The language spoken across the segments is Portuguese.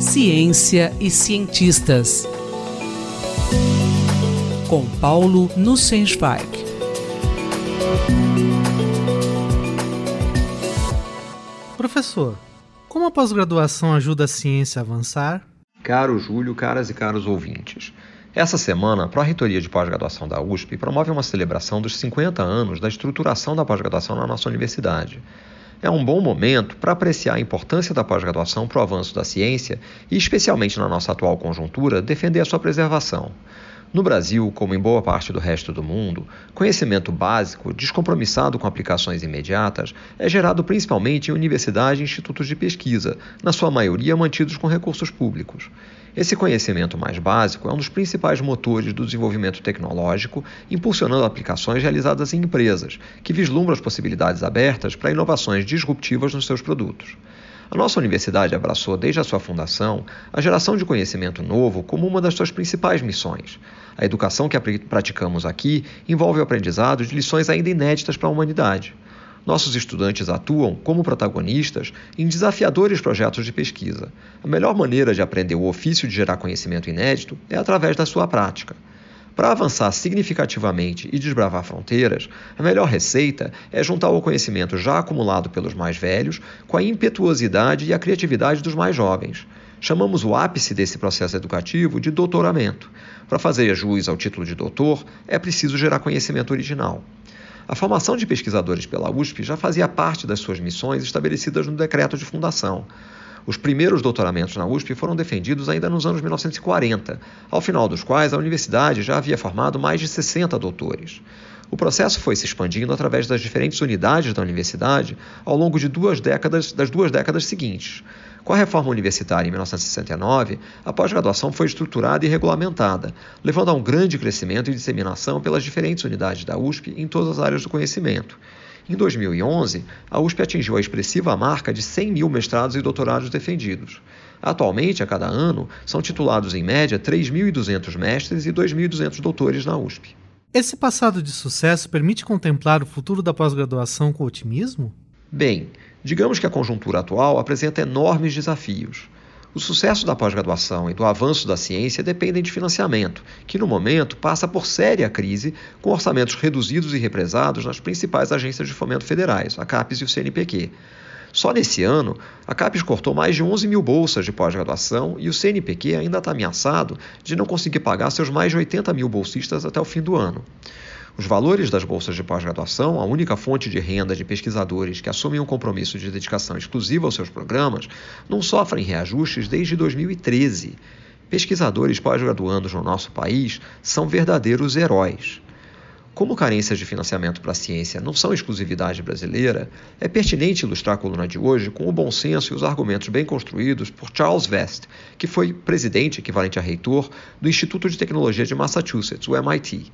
Ciência e cientistas. Com Paulo Nussensweig. Professor, como a pós-graduação ajuda a ciência a avançar? Caro Júlio, caras e caros ouvintes. Essa semana, a Pró-Reitoria de Pós-Graduação da USP promove uma celebração dos 50 anos da estruturação da pós-graduação na nossa universidade. É um bom momento para apreciar a importância da pós-graduação para o avanço da ciência e, especialmente na nossa atual conjuntura, defender a sua preservação. No Brasil, como em boa parte do resto do mundo, conhecimento básico, descompromissado com aplicações imediatas, é gerado principalmente em universidades e institutos de pesquisa, na sua maioria mantidos com recursos públicos. Esse conhecimento mais básico é um dos principais motores do desenvolvimento tecnológico, impulsionando aplicações realizadas em empresas, que vislumbram as possibilidades abertas para inovações disruptivas nos seus produtos. A nossa universidade abraçou desde a sua fundação a geração de conhecimento novo como uma das suas principais missões. A educação que praticamos aqui envolve o aprendizado de lições ainda inéditas para a humanidade. Nossos estudantes atuam como protagonistas em desafiadores projetos de pesquisa. A melhor maneira de aprender o ofício de gerar conhecimento inédito é através da sua prática. Para avançar significativamente e desbravar fronteiras, a melhor receita é juntar o conhecimento já acumulado pelos mais velhos com a impetuosidade e a criatividade dos mais jovens. Chamamos o ápice desse processo educativo de doutoramento. Para fazer jus ao título de doutor, é preciso gerar conhecimento original. A formação de pesquisadores pela USP já fazia parte das suas missões estabelecidas no decreto de fundação. Os primeiros doutoramentos na USP foram defendidos ainda nos anos 1940, ao final dos quais a universidade já havia formado mais de 60 doutores. O processo foi se expandindo através das diferentes unidades da universidade ao longo de duas décadas, das duas décadas seguintes. Com a reforma universitária em 1969, a pós-graduação foi estruturada e regulamentada, levando a um grande crescimento e disseminação pelas diferentes unidades da USP em todas as áreas do conhecimento. Em 2011, a USP atingiu a expressiva marca de 100 mil mestrados e doutorados defendidos. Atualmente, a cada ano, são titulados em média 3.200 mestres e 2.200 doutores na USP. Esse passado de sucesso permite contemplar o futuro da pós-graduação com otimismo? Bem, digamos que a conjuntura atual apresenta enormes desafios. O sucesso da pós-graduação e do avanço da ciência dependem de financiamento, que no momento passa por séria crise, com orçamentos reduzidos e represados nas principais agências de fomento federais, a CAPES e o CNPq. Só nesse ano, a CAPES cortou mais de 11 mil bolsas de pós-graduação e o CNPq ainda está ameaçado de não conseguir pagar seus mais de 80 mil bolsistas até o fim do ano. Os valores das bolsas de pós-graduação, a única fonte de renda de pesquisadores que assumem um compromisso de dedicação exclusiva aos seus programas, não sofrem reajustes desde 2013. Pesquisadores pós-graduandos no nosso país são verdadeiros heróis. Como carências de financiamento para a ciência não são exclusividade brasileira, é pertinente ilustrar a coluna de hoje com o bom senso e os argumentos bem construídos por Charles Vest, que foi presidente, equivalente a reitor, do Instituto de Tecnologia de Massachusetts, o MIT.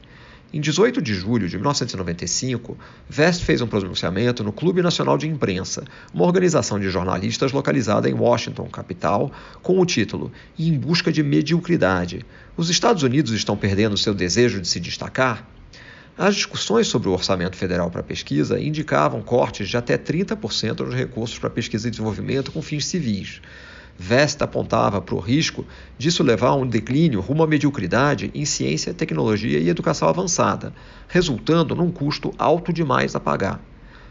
Em 18 de julho de 1995, Vest fez um pronunciamento no Clube Nacional de Imprensa, uma organização de jornalistas localizada em Washington, capital, com o título Em Busca de Mediocridade. Os Estados Unidos estão perdendo seu desejo de se destacar? As discussões sobre o orçamento federal para pesquisa indicavam cortes de até 30% nos recursos para pesquisa e desenvolvimento com fins civis. Vesta apontava para o risco disso levar a um declínio rumo à mediocridade em ciência, tecnologia e educação avançada, resultando num custo alto demais a pagar.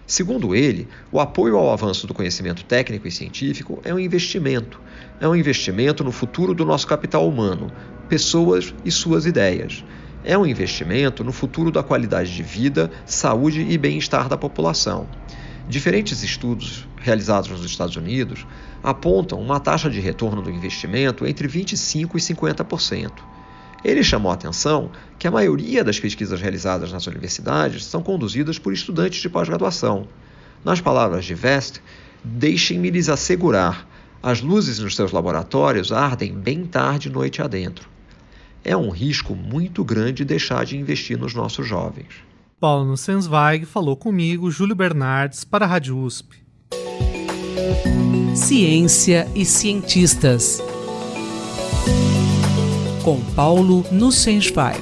Segundo ele, o apoio ao avanço do conhecimento técnico e científico é um investimento. É um investimento no futuro do nosso capital humano, pessoas e suas ideias. É um investimento no futuro da qualidade de vida, saúde e bem-estar da população. Diferentes estudos realizados nos Estados Unidos apontam uma taxa de retorno do investimento entre 25% e 50%. Ele chamou a atenção que a maioria das pesquisas realizadas nas universidades são conduzidas por estudantes de pós-graduação. Nas palavras de Vest, deixem-me lhes assegurar, as luzes nos seus laboratórios ardem bem tarde noite adentro. É um risco muito grande deixar de investir nos nossos jovens. Paulo Sensweig falou comigo, Júlio Bernardes, para a Rádio USP. Ciência e cientistas. Com Paulo Nussensweig.